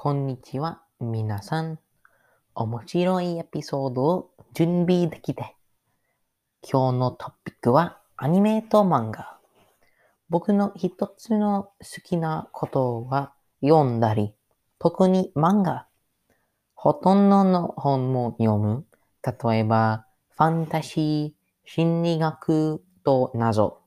こんにちは、皆さん。面白いエピソードを準備できて。今日のトピックはアニメと漫画。僕の一つの好きなことは読んだり、特に漫画。ほとんどの本も読む。例えば、ファンタジー、心理学と謎。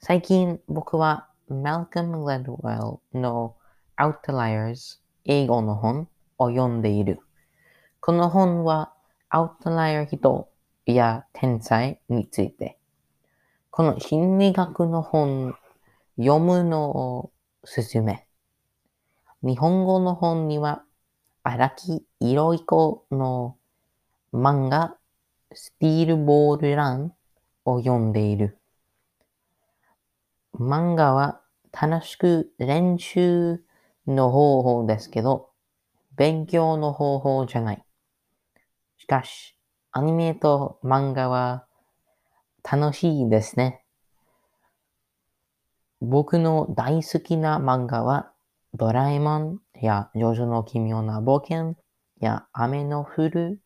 最近僕は Malcolm Gladwell の Outliers 英語の本を読んでいる。この本はアウトライアー人や天才について。この心理学の本読むのを勧め。日本語の本には荒木色い子の漫画スティールボールランを読んでいる。漫画は楽しく練習の方法ですけど、勉強の方法じゃない。しかし、アニメと漫画は楽しいですね。僕の大好きな漫画は、ドラえもんやジョジョの奇妙な冒険や雨の降る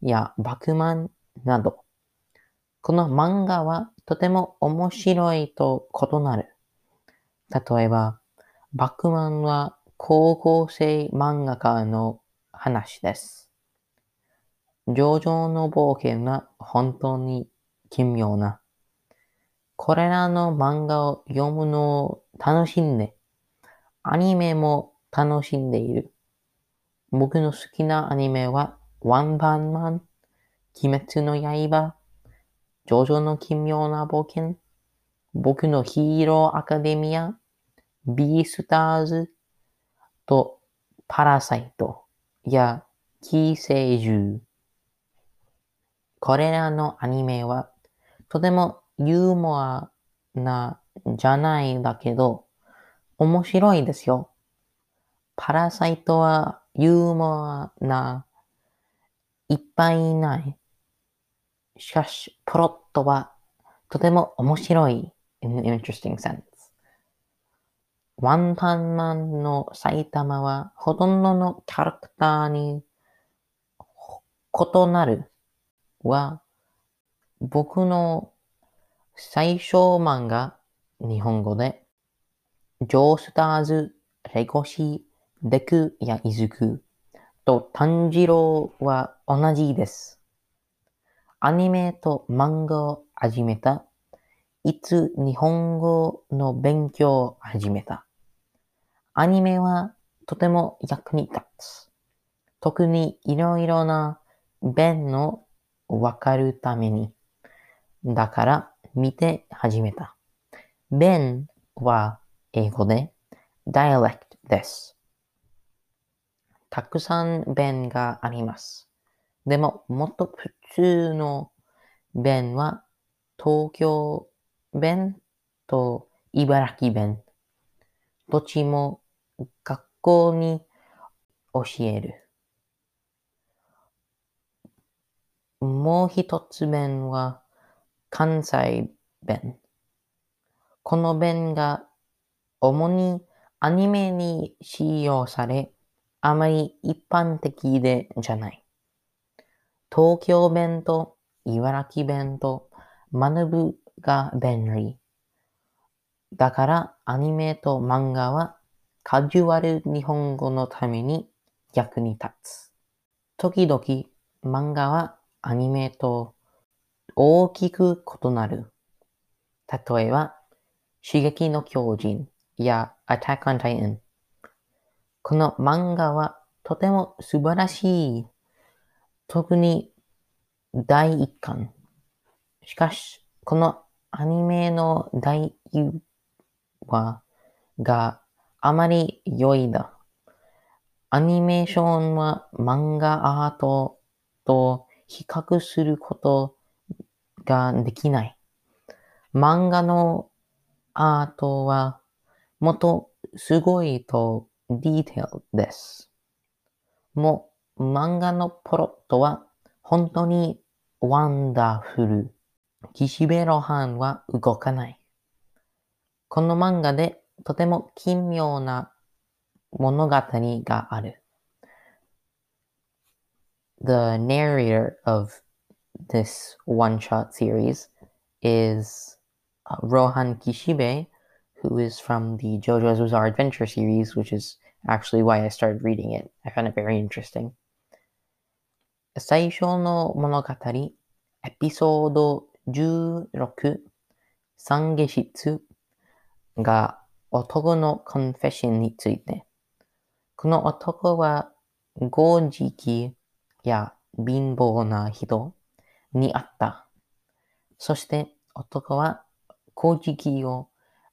やバクマンなど。この漫画はとても面白いと異なる。例えば、バックマンは高校生漫画家の話です。上々の冒険は本当に奇妙な。これらの漫画を読むのを楽しんで、アニメも楽しんでいる。僕の好きなアニメは、ワンパンマン、鬼滅の刃、ジョジョの奇妙な冒険、僕のヒーローアカデミア、ビースターズ、とパラサイトや寄生獣。これらのアニメはとてもユーモアなじゃないだけど面白いですよ。パラサイトはユーモアないっぱいいない。しかし、プロットはとても面白い in an interesting sense. ワンパンマンの埼玉はほとんどのキャラクターに異なるは僕の最小漫画日本語でジョースターズ、レゴシ、デクやイズクと炭治郎は同じです。アニメと漫画を始めた。いつ日本語の勉強を始めた。アニメはとても役に立つ。特にいろいろな弁のわかるために。だから見て始めた。弁は英語で dialect です。たくさん弁があります。でも、もっと普通の弁は東京弁と茨城弁。どっちも学校に教える。もう一つ弁は関西弁。この弁が主にアニメに使用され、あまり一般的でじゃない。東京弁と茨城弁と学ぶが便利。だからアニメと漫画はカジュアル日本語のために役に立つ。時々漫画はアニメと大きく異なる。例えば、刺激の狂人や Attack on Titan。この漫画はとても素晴らしい。特に第一巻。しかし、このアニメの第一話があまり良いだ。アニメーションは漫画アートと比較することができない。漫画のアートはもっとすごいとディテールです。もう漫画のプロットは本当にワンダフル。岸辺露伴は動かない。この漫画でとても奇妙な 物語がある。The narrator of this one-shot series is uh, Rohan Kishibe, who is from the JoJo's Bizarre Adventure series, which is actually why I started reading it. I found it very interesting. 最初の物語、エピソード16、懺悔室が 男のコンフェッションについて。この男は、豪直や貧乏な人にあった。そして男は古事記を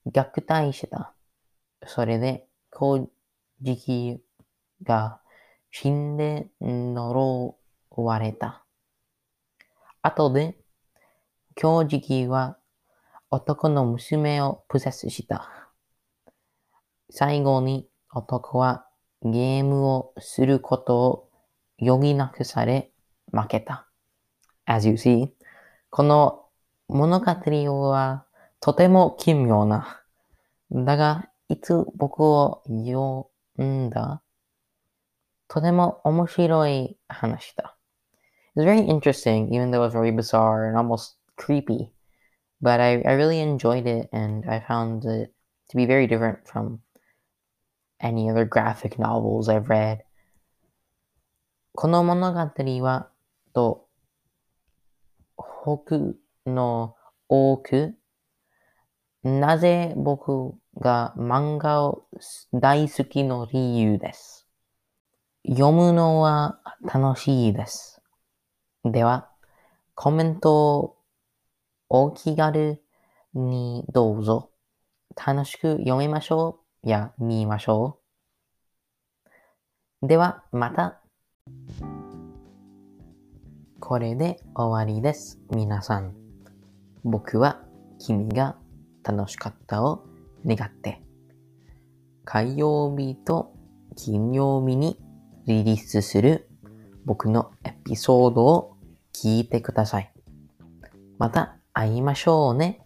虐待した。それで古事記が死んで呪われた。後で、教授は男の娘をプセスした。最後に男はゲームをすることを余儀なくされ負けた。As you see, この物語はとても奇妙な。だが、いつ僕を読んだとても面白い話だ。It's very interesting, even though it's very bizarre and almost creepy. But I, I really enjoyed it and I found it to be very different from any other graphic novels I've read. この物語は、と、北の多く、なぜ僕が漫画を大好きの理由です。読むのは楽しいです。では、コメントをお気軽にどうぞ。楽しく読みましょうや見ましょう。では、また。これで終わりです。皆さん。僕は君が楽しかったを願って、火曜日と金曜日にリリースする僕のエピソードを聞いてください。また会いましょうね。